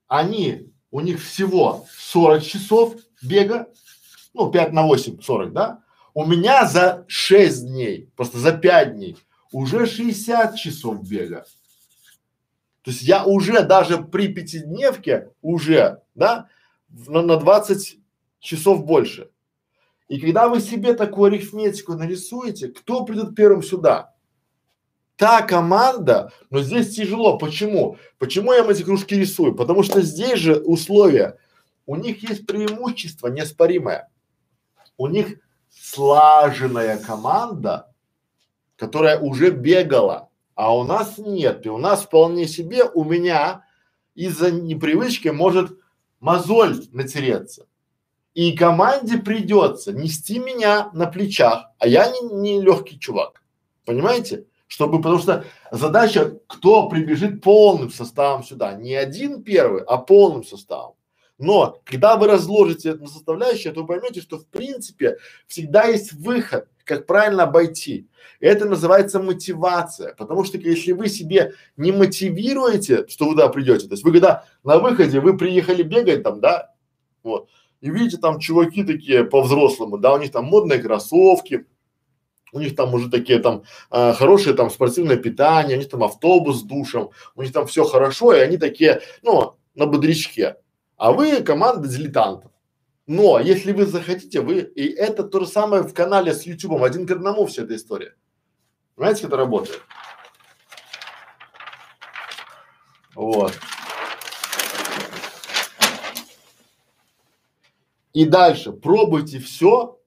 [SPEAKER 1] они, у них всего 40 часов бега, ну 5 на 8, 40, да? У меня за 6 дней, просто за 5 дней уже 60 часов бега. То есть я уже даже при пятидневке уже, да, на, на 20 часов больше. И когда вы себе такую арифметику нарисуете, кто придет первым сюда? Та команда, но здесь тяжело. Почему? Почему я им эти кружки рисую? Потому что здесь же условия. У них есть преимущество неоспоримое. У них слаженная команда, которая уже бегала, а у нас нет. И у нас вполне себе, у меня из-за непривычки может мозоль натереться. И команде придется нести меня на плечах, а я не, не легкий чувак. Понимаете? Чтобы, потому что задача, кто прибежит полным составом сюда, не один первый, а полным составом. Но когда вы разложите это на составляющие, то вы поймете, что в принципе всегда есть выход, как правильно обойти. Это называется мотивация, потому что если вы себе не мотивируете, что вы туда придете, то есть вы когда на выходе вы приехали бегать там, да, вот, и видите там чуваки такие по-взрослому, да, у них там модные кроссовки, у них там уже такие там э, хорошие там спортивное питание, у них там автобус с душем, у них там все хорошо, и они такие, ну, на бодрячке а вы команда дилетантов. Но если вы захотите, вы, и это то же самое в канале с Ютубом, один к одному вся эта история. Понимаете, как это работает? Вот. И дальше пробуйте все,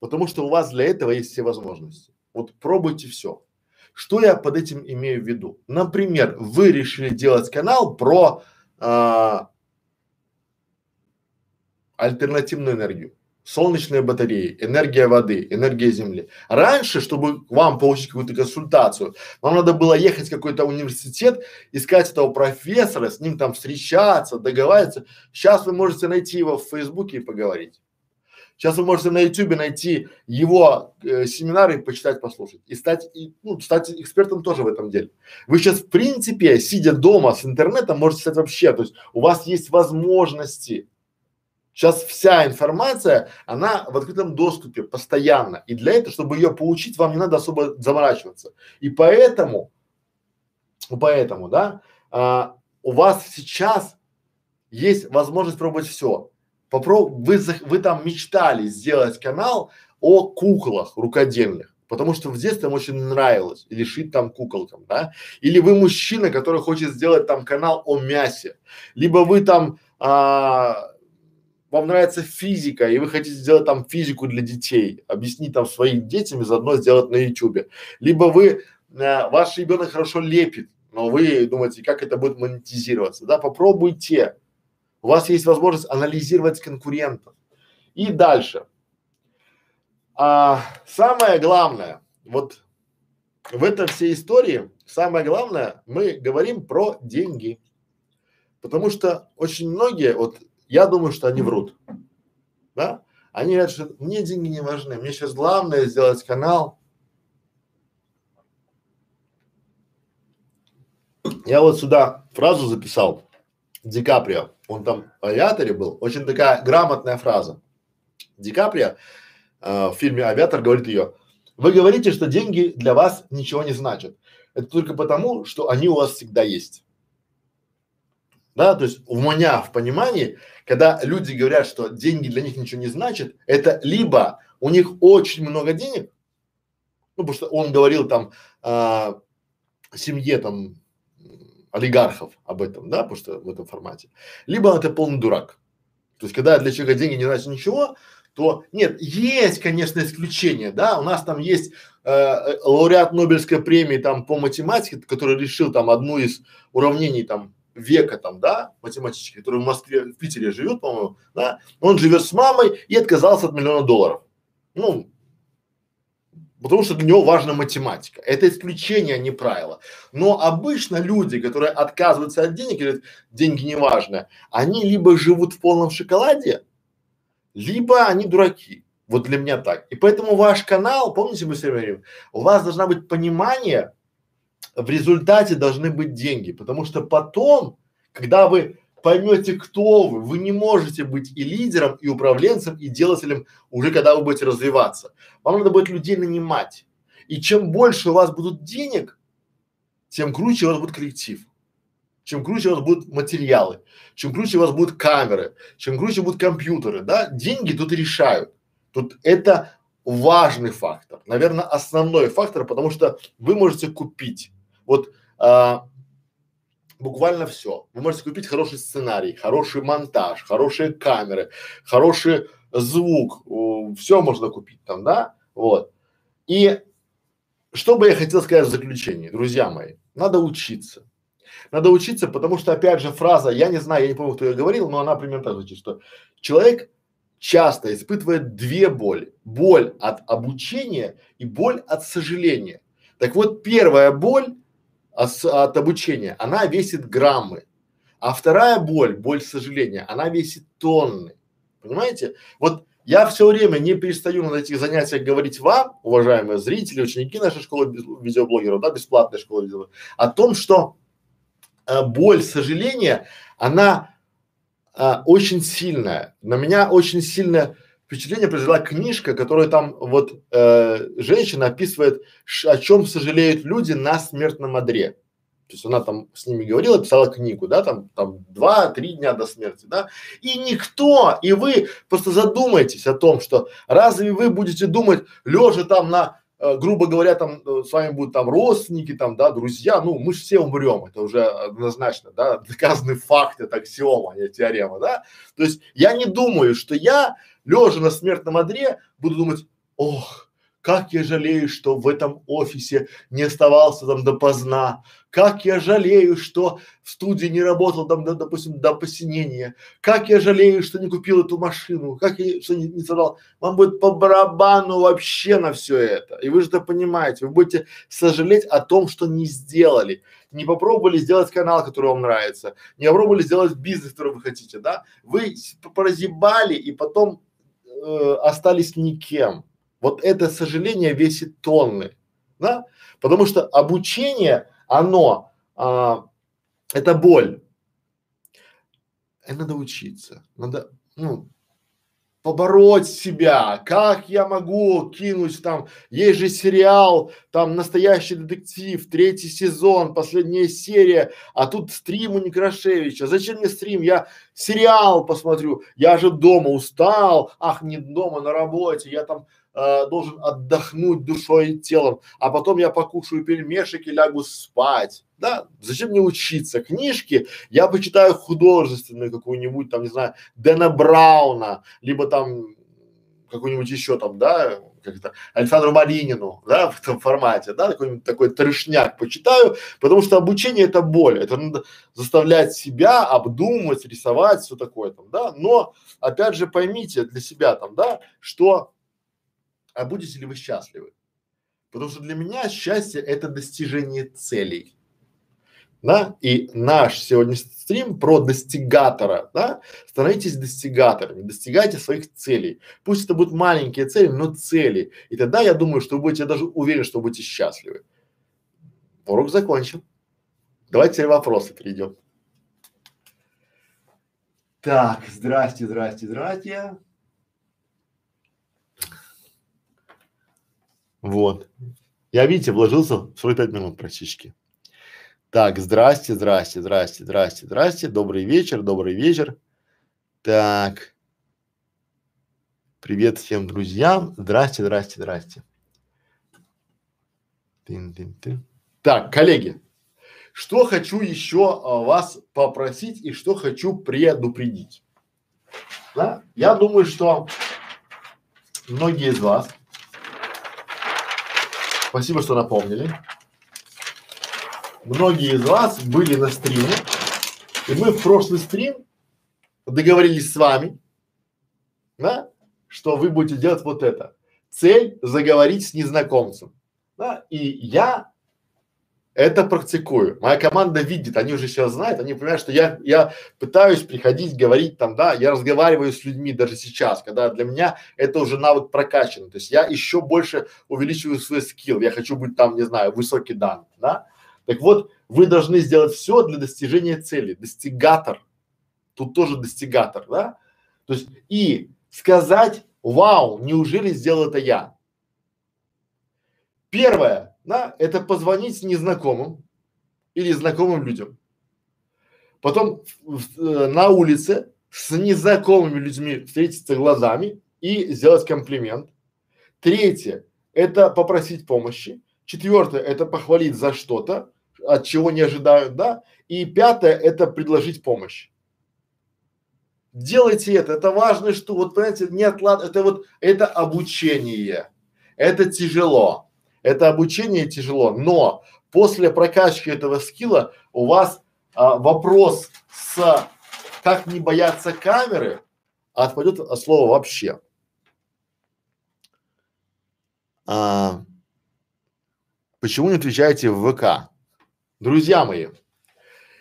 [SPEAKER 1] потому что у вас для этого есть все возможности. Вот пробуйте все. Что я под этим имею в виду? Например, вы решили делать канал про а, альтернативную энергию. Солнечные батареи, энергия воды, энергия земли. Раньше, чтобы вам получить какую-то консультацию, вам надо было ехать в какой-то университет, искать этого профессора, с ним там встречаться, договариваться. Сейчас вы можете найти его в Фейсбуке и поговорить. Сейчас вы можете на Ютубе найти его э, семинары почитать, послушать. И стать, и, ну, стать экспертом тоже в этом деле. Вы сейчас, в принципе, сидя дома с интернетом, можете стать вообще, то есть у вас есть возможности Сейчас вся информация, она в открытом доступе постоянно. И для этого, чтобы ее получить, вам не надо особо заморачиваться. И поэтому, поэтому, да, а, у вас сейчас есть возможность пробовать все. Попроб... вы, вы там мечтали сделать канал о куклах рукодельных, потому что в детстве вам очень нравилось, или там куколкам, да, или вы мужчина, который хочет сделать там канал о мясе, либо вы там а, вам нравится физика, и вы хотите сделать там физику для детей, объяснить там своим детям и заодно сделать на ютубе. Либо вы, э, ваш ребенок хорошо лепит, но вы думаете, как это будет монетизироваться, да, попробуйте. У вас есть возможность анализировать конкурентов. И дальше. А, самое главное, вот в этой всей истории, самое главное, мы говорим про деньги. Потому что очень многие, вот я думаю, что они врут. Да? Они говорят, что мне деньги не важны, мне сейчас главное сделать канал. Я вот сюда фразу записал. Ди Каприо, он там в авиаторе был, очень такая грамотная фраза. Ди Каприо э, в фильме «Авиатор» говорит ее, вы говорите, что деньги для вас ничего не значат. Это только потому, что они у вас всегда есть. Да, то есть у меня в понимании, когда люди говорят, что деньги для них ничего не значат, это либо у них очень много денег, ну, потому что он говорил там э, семье там олигархов об этом, да, потому что в этом формате. Либо это полный дурак. То есть, когда для человека деньги не значит ничего, то нет, есть, конечно, исключения, да, у нас там есть э, лауреат Нобелевской премии там по математике, который решил там одну из уравнений там века там, да, математический, который в Москве, в Питере живет, по-моему, да, он живет с мамой и отказался от миллиона долларов. Ну, потому что для него важна математика. Это исключение, а не правило. Но обычно люди, которые отказываются от денег, говорят, деньги не важны, они либо живут в полном шоколаде, либо они дураки. Вот для меня так. И поэтому ваш канал, помните, мы все время говорим, у вас должна быть понимание, в результате должны быть деньги, потому что потом, когда вы поймете, кто вы. Вы не можете быть и лидером, и управленцем, и делателем уже когда вы будете развиваться. Вам надо будет людей нанимать. И чем больше у вас будут денег, тем круче у вас будет коллектив. Чем круче у вас будут материалы, чем круче у вас будут камеры, чем круче будут компьютеры, да, деньги тут решают. Тут это важный фактор, наверное, основной фактор, потому что вы можете купить. Вот а, буквально все. Вы можете купить хороший сценарий, хороший монтаж, хорошие камеры, хороший звук, все можно купить там, да, вот. И что бы я хотел сказать в заключении, друзья мои, надо учиться. Надо учиться, потому что, опять же, фраза, я не знаю, я не помню, кто ее говорил, но она примерно так звучит, что человек часто испытывает две боли. Боль от обучения и боль от сожаления. Так вот, первая боль от, от обучения, она весит граммы. А вторая боль, боль сожаления, она весит тонны. Понимаете? Вот я все время не перестаю на этих занятиях говорить вам, уважаемые зрители, ученики нашей школы видеоблогеров, да, бесплатной школы видеоблогеров, о том, что э, боль сожаления, она э, очень сильная. На меня очень сильно впечатление произвела книжка, которая там вот э, женщина описывает, о чем сожалеют люди на смертном одре. То есть она там с ними говорила, писала книгу, да, там, там два-три дня до смерти, да. И никто, и вы просто задумайтесь о том, что разве вы будете думать, лежа там на э, грубо говоря, там э, с вами будут там родственники, там, да, друзья, ну, мы же все умрем, это уже однозначно, да, доказанный факт, это аксиома, а не теорема, да. То есть я не думаю, что я лежа на смертном одре, буду думать, ох, как я жалею, что в этом офисе не оставался там допоздна. Как я жалею, что в студии не работал там, до, допустим, до посинения. Как я жалею, что не купил эту машину. Как я, что не, не собрал. Вам будет по барабану вообще на все это. И вы же это понимаете. Вы будете сожалеть о том, что не сделали. Не попробовали сделать канал, который вам нравится. Не попробовали сделать бизнес, который вы хотите, да. Вы прозябали и потом э, остались никем. Вот это сожаление весит тонны, да? Потому что обучение, оно, а, это боль. И надо учиться, надо, ну, побороть себя, как я могу кинуть там, есть же сериал, там настоящий детектив, третий сезон, последняя серия, а тут стрим у Некрашевича, зачем мне стрим, я сериал посмотрю, я же дома устал, ах не дома на работе, я там э, должен отдохнуть душой и телом, а потом я покушаю пельмешек и лягу спать. Да, зачем мне учиться? Книжки я почитаю художественную какую-нибудь там, не знаю, Дэна Брауна, либо там какую-нибудь еще там, да, как это, Александру Маринину, да, в этом формате, да, такой, такой трешняк почитаю, потому что обучение это боль, это надо заставлять себя обдумывать, рисовать, все такое там, да, но опять же поймите для себя там, да, что а будете ли вы счастливы? Потому что для меня счастье это достижение целей. Да? И наш сегодняшний стрим про достигатора, да? Становитесь достигаторами, достигайте своих целей. Пусть это будут маленькие цели, но цели. И тогда я думаю, что вы будете, даже уверен, что будете счастливы. Урок закончен. Давайте вопросы перейдем. Так, здрасте, здрасте, здрасте. Вот. Я, видите, вложился в 45 минут практически. Так, здрасте, здрасте, здрасте, здрасте, здрасте. Добрый вечер, добрый вечер. Так. Привет всем друзьям. Здрасте, здрасте, здрасте. Тын -тын -тын. Так, коллеги, что хочу еще а, вас попросить и что хочу предупредить. Да? Я думаю, что многие из вас, спасибо, что напомнили, многие из вас были на стриме, и мы в прошлый стрим договорились с вами, да, что вы будете делать вот это. Цель заговорить с незнакомцем. Да, и я это практикую. Моя команда видит, они уже сейчас знают, они понимают, что я, я пытаюсь приходить, говорить там, да, я разговариваю с людьми даже сейчас, когда для меня это уже навык прокачан. То есть я еще больше увеличиваю свой скилл. Я хочу быть там, не знаю, высокий дан, да. Так вот, вы должны сделать все для достижения цели. Достигатор. Тут тоже достигатор, да. То есть и сказать, вау, неужели сделал это я? Первое, да, это позвонить незнакомым или знакомым людям. Потом в, э, на улице с незнакомыми людьми встретиться глазами и сделать комплимент. Третье – это попросить помощи. Четвертое – это похвалить за что-то, от чего не ожидают, да. И пятое – это предложить помощь. Делайте это, это важно, что вот понимаете, не отклад, это вот, это обучение, это тяжело, это обучение тяжело, но после прокачки этого скилла у вас а, вопрос с как не бояться камеры отпадет от слова вообще. А, почему не отвечаете в ВК? Друзья мои,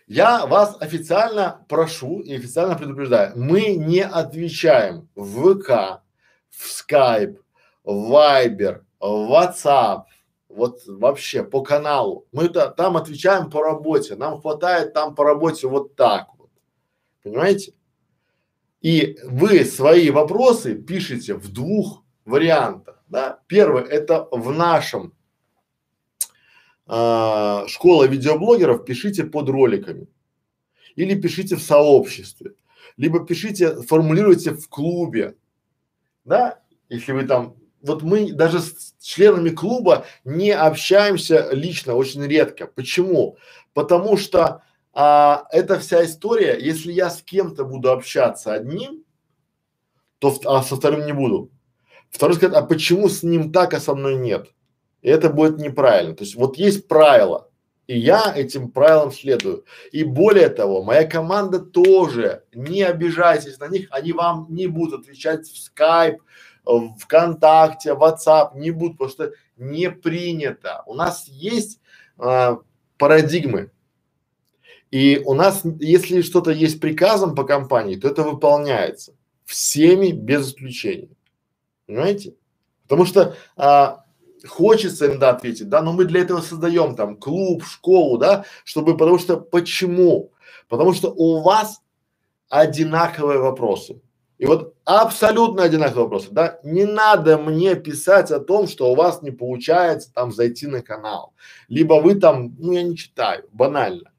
[SPEAKER 1] я вас официально прошу и официально предупреждаю, мы не отвечаем в ВК, в Skype, в Viber, в WhatsApp, вот вообще по каналу. Мы-то там отвечаем по работе, нам хватает там по работе вот так вот, понимаете? И вы свои вопросы пишете в двух вариантах, да? Первый – это в нашем э, школа видеоблогеров, пишите под роликами или пишите в сообществе, либо пишите, формулируйте в клубе, да, если вы там вот мы даже с членами клуба не общаемся лично, очень редко. Почему? Потому что а, эта вся история, если я с кем-то буду общаться одним, то а со вторым не буду. Второй скажет, а почему с ним так, а со мной нет? И это будет неправильно. То есть вот есть правила, и я этим правилам следую. И более того, моя команда тоже, не обижайтесь на них, они вам не будут отвечать в скайп, ВКонтакте, WhatsApp не будут, потому что не принято. У нас есть а, парадигмы. И у нас, если что-то есть приказом по компании, то это выполняется всеми без исключения. Понимаете? Потому что а, хочется иногда ответить, да, но мы для этого создаем там клуб, школу, да, чтобы, потому что почему? Потому что у вас одинаковые вопросы. И вот абсолютно одинаковые вопросы, да, не надо мне писать о том, что у вас не получается там зайти на канал, либо вы там, ну я не читаю, банально.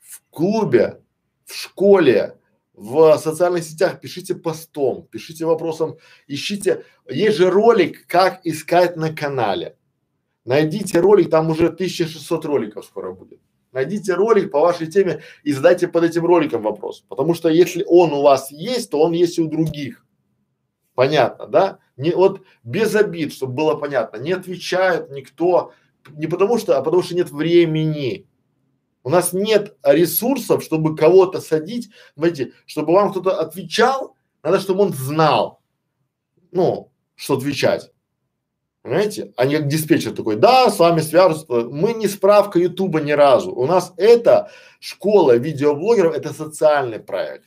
[SPEAKER 1] В клубе, в школе, в социальных сетях пишите постом, пишите вопросом, ищите, есть же ролик, как искать на канале. Найдите ролик, там уже 1600 роликов скоро будет. Найдите ролик по вашей теме и задайте под этим роликом вопрос. Потому что если он у вас есть, то он есть и у других. Понятно, да? Не вот без обид, чтобы было понятно. Не отвечает никто, не потому что, а потому что нет времени. У нас нет ресурсов, чтобы кого-то садить, знаете, чтобы вам кто-то отвечал, надо, чтобы он знал, ну, что отвечать. Понимаете? Не как диспетчер такой, да, с вами свяжутся. Мы не справка Ютуба ни разу. У нас это школа видеоблогеров, это социальный проект.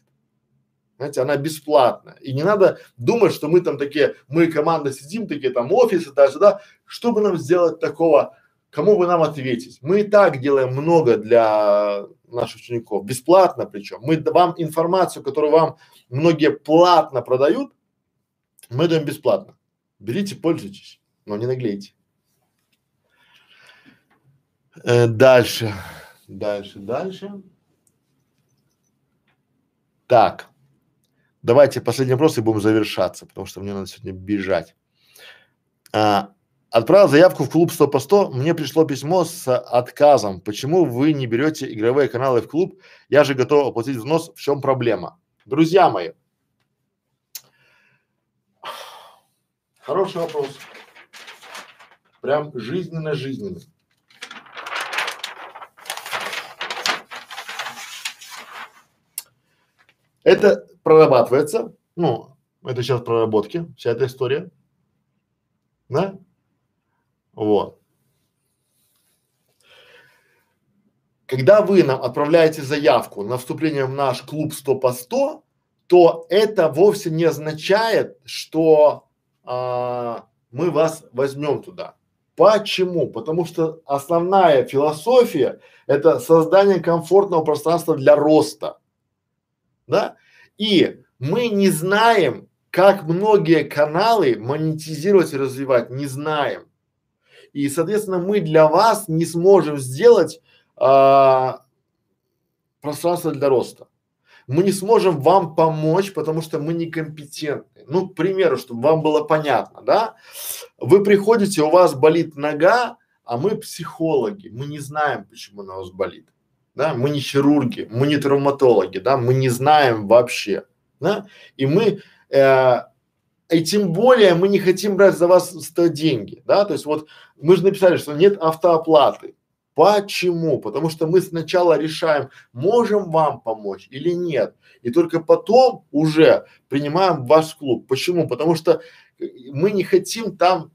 [SPEAKER 1] Знаете, она бесплатная. И не надо думать, что мы там такие, мы команда сидим, такие там офисы даже, да, чтобы нам сделать такого кому бы нам ответить? Мы и так делаем много для наших учеников, бесплатно причем. Мы вам информацию, которую вам многие платно продают, мы даем бесплатно. Берите, пользуйтесь, но не наглейте. Э, дальше, дальше, дальше. Так, давайте последний вопрос и будем завершаться, потому что мне надо сегодня бежать. А, отправил заявку в клуб 100 по 100, мне пришло письмо с отказом. Почему вы не берете игровые каналы в клуб? Я же готов оплатить взнос, в чем проблема? Друзья мои, хороший вопрос. Прям жизненно-жизненный. Это прорабатывается, ну, это сейчас проработки, вся эта история, да? Вот. Когда вы нам отправляете заявку на вступление в наш клуб 100 по 100, то это вовсе не означает, что а, мы вас возьмем туда. Почему? Потому что основная философия – это создание комфортного пространства для роста да? И мы не знаем, как многие каналы монетизировать и развивать, не знаем. И, соответственно, мы для вас не сможем сделать а, пространство для роста. Мы не сможем вам помочь, потому что мы некомпетентны. Ну, к примеру, чтобы вам было понятно, да? Вы приходите, у вас болит нога, а мы психологи, мы не знаем, почему она у вас болит да, мы не хирурги, мы не травматологи, да, мы не знаем вообще, да, и мы, э, и тем более мы не хотим брать за вас 100 деньги, да, то есть вот мы же написали, что нет автооплаты. Почему? Потому что мы сначала решаем, можем вам помочь или нет, и только потом уже принимаем ваш клуб. Почему? Потому что мы не хотим там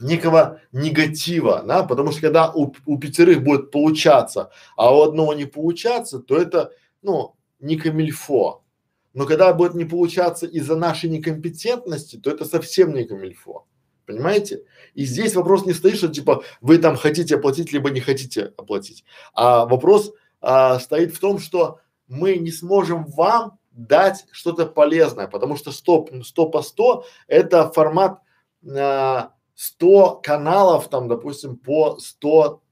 [SPEAKER 1] некого негатива, да, потому что когда у, у пятерых будет получаться, а у одного не получаться, то это, ну, не камильфо. Но когда будет не получаться из-за нашей некомпетентности, то это совсем не камильфо. Понимаете? И здесь вопрос не стоит, что типа вы там хотите оплатить, либо не хотите оплатить. А вопрос а, стоит в том, что мы не сможем вам дать что-то полезное, потому что 100, 100 по 100 это формат а, 100 каналов там, допустим, по 100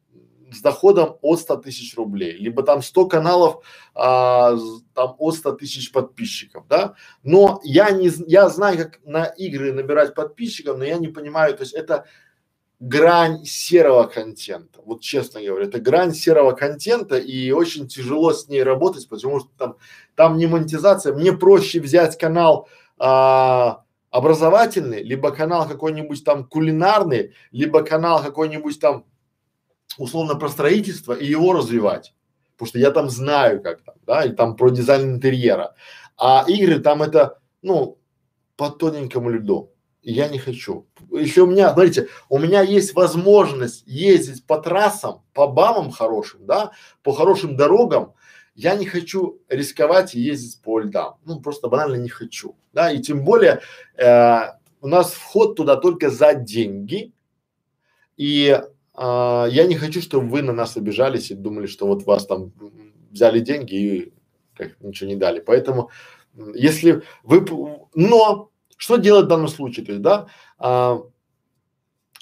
[SPEAKER 1] с доходом от 100 тысяч рублей, либо там 100 каналов а, там от 100 тысяч подписчиков, да. Но я не, я знаю, как на игры набирать подписчиков, но я не понимаю, то есть это грань серого контента, вот честно говоря, это грань серого контента и очень тяжело с ней работать, потому что там, там не монетизация, мне проще взять канал а, образовательный, либо канал какой-нибудь там кулинарный, либо канал какой-нибудь там условно про строительство и его развивать. Потому что я там знаю как там, да, и там про дизайн интерьера. А игры там это, ну, по тоненькому льду. И я не хочу. Еще у меня, смотрите, у меня есть возможность ездить по трассам, по бамам хорошим, да, по хорошим дорогам, я не хочу рисковать и ездить по льдам. Ну, просто банально не хочу. Да, и тем более э, у нас вход туда только за деньги. И э, я не хочу, чтобы вы на нас обижались и думали, что вот вас там взяли деньги и как, ничего не дали. Поэтому, если вы, но что делать в данном случае, то есть, да, а,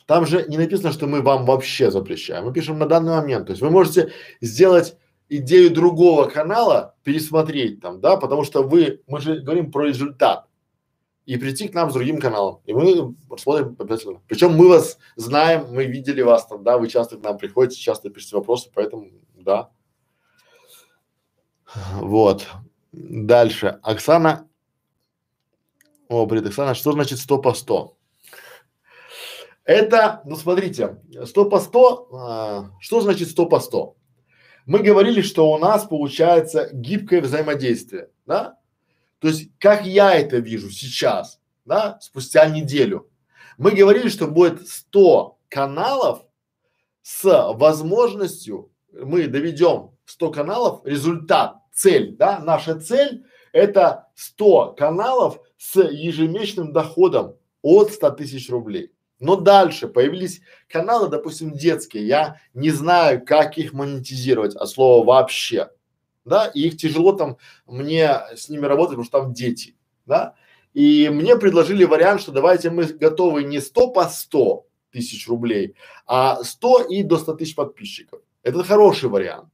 [SPEAKER 1] там же не написано, что мы вам вообще запрещаем. Мы пишем на данный момент. То есть вы можете сделать идею другого канала пересмотреть там, да, потому что вы, мы же говорим про результат и прийти к нам с другим каналом. И мы посмотрим обязательно. Причем мы вас знаем, мы видели вас там, да, вы часто к нам приходите, часто пишете вопросы, поэтому да. Вот. Дальше. Оксана. О, привет, Оксана. Что значит 100 по 100? Это, ну смотрите, 100 по 100, а, что значит 100 по 100? мы говорили, что у нас получается гибкое взаимодействие, да? То есть, как я это вижу сейчас, да, спустя неделю. Мы говорили, что будет 100 каналов с возможностью, мы доведем 100 каналов, результат, цель, да, наша цель это 100 каналов с ежемесячным доходом от 100 тысяч рублей. Но дальше появились каналы, допустим, детские, я не знаю, как их монетизировать, от слова вообще, да, и их тяжело там мне с ними работать, потому что там дети, да, и мне предложили вариант, что давайте мы готовы не 100 по 100 тысяч рублей, а 100 и до 100 тысяч подписчиков. Это хороший вариант.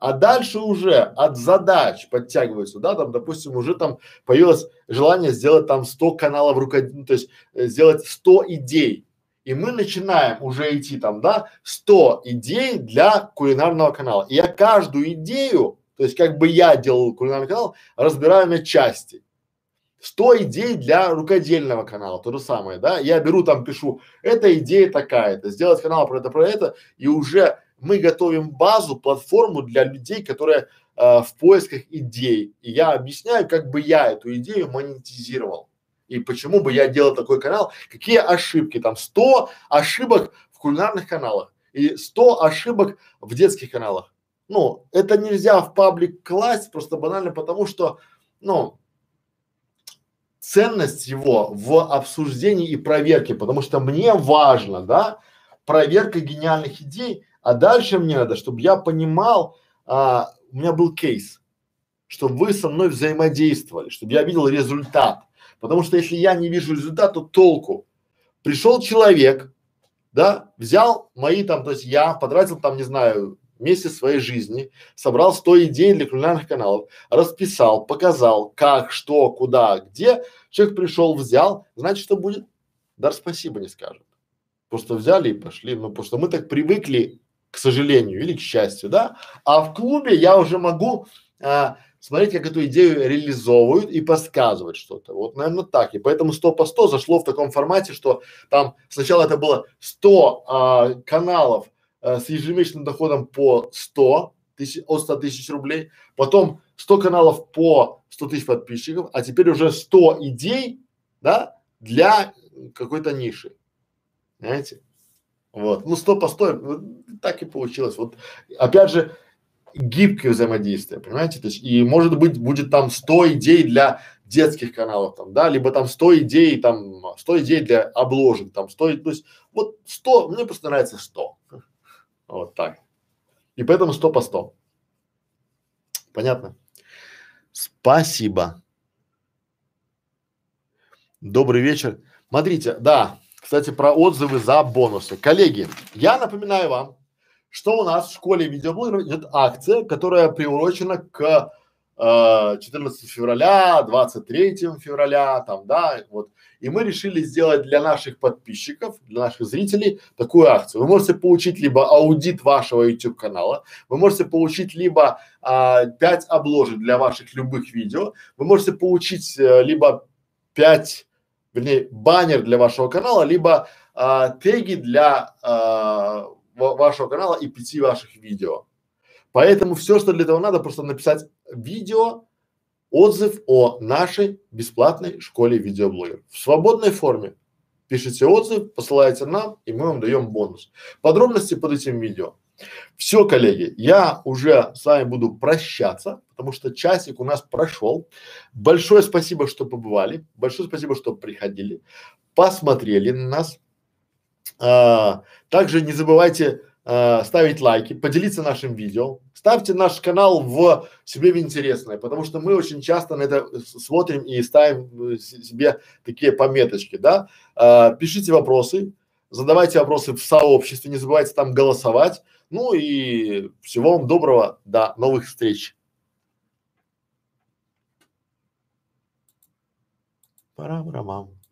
[SPEAKER 1] А дальше уже от задач подтягиваются, да, там, допустим, уже там появилось желание сделать там 100 каналов рукод... ну, то есть э, сделать 100 идей. И мы начинаем уже идти там, да, 100 идей для кулинарного канала. И я каждую идею, то есть как бы я делал кулинарный канал, разбираю на части. 100 идей для рукодельного канала, то же самое, да, я беру там, пишу, эта идея такая-то, сделать канал про это, про это, и уже мы готовим базу, платформу для людей, которые э, в поисках идей. И я объясняю, как бы я эту идею монетизировал. И почему бы я делал такой канал, какие ошибки, там 100 ошибок в кулинарных каналах и 100 ошибок в детских каналах. Ну, это нельзя в паблик класть просто банально потому, что, ну, ценность его в обсуждении и проверке, потому что мне важно, да, проверка гениальных идей, а дальше мне надо, чтобы я понимал, а, у меня был кейс, чтобы вы со мной взаимодействовали, чтобы я видел результат. Потому что если я не вижу результата, то толку. Пришел человек, да, взял мои там, то есть я потратил там, не знаю, месяц своей жизни, собрал 100 идей для кулинарных каналов, расписал, показал, как, что, куда, где. Человек пришел, взял, значит, что будет? Дар спасибо не скажет. Просто взяли и пошли, ну, потому что мы так привыкли к сожалению или к счастью, да. А в клубе я уже могу а, смотреть, как эту идею реализовывают и подсказывать что-то. Вот, наверное, так. И поэтому 100 по 100 зашло в таком формате, что там сначала это было 100 а, каналов а, с ежемесячным доходом по 100 тысяч, от 100 тысяч рублей, потом 100 каналов по 100 тысяч подписчиков, а теперь уже 100 идей, да, для какой-то ниши. Понимаете? Вот. Ну, сто по сто, вот, так и получилось. Вот, опять же, гибкое взаимодействие, понимаете? То есть, и может быть, будет там 100 идей для детских каналов, там, да, либо там 100 идей, там, 100 идей для обложек, там, 100, то есть, вот 100, мне просто нравится 100. Вот так. И поэтому 100 по 100. Понятно? Спасибо. Добрый вечер. Смотрите, да, кстати, про отзывы за бонусы. Коллеги, я напоминаю вам, что у нас в школе видеоблогеров идет акция, которая приурочена к 14 февраля, 23 февраля, там, да, вот. И мы решили сделать для наших подписчиков, для наших зрителей такую акцию. Вы можете получить либо аудит вашего YouTube канала, вы можете получить либо а, 5 обложек для ваших любых видео, вы можете получить а, либо 5 вернее, баннер для вашего канала, либо а, теги для а, вашего канала и пяти ваших видео. Поэтому все, что для этого надо, просто написать видео, отзыв о нашей бесплатной школе видеоблогеров в свободной форме. Пишите отзыв, посылаете нам, и мы вам даем бонус. Подробности под этим видео. Все, коллеги, я уже с вами буду прощаться, потому что часик у нас прошел. Большое спасибо, что побывали, большое спасибо, что приходили, посмотрели на нас. А, также не забывайте а, ставить лайки, поделиться нашим видео, ставьте наш канал в себе в интересное, потому что мы очень часто на это смотрим и ставим э, себе такие пометочки, да. А, пишите вопросы, задавайте вопросы в сообществе, не забывайте там голосовать. Ну и всего вам доброго, до новых встреч. Пора, пора, мам.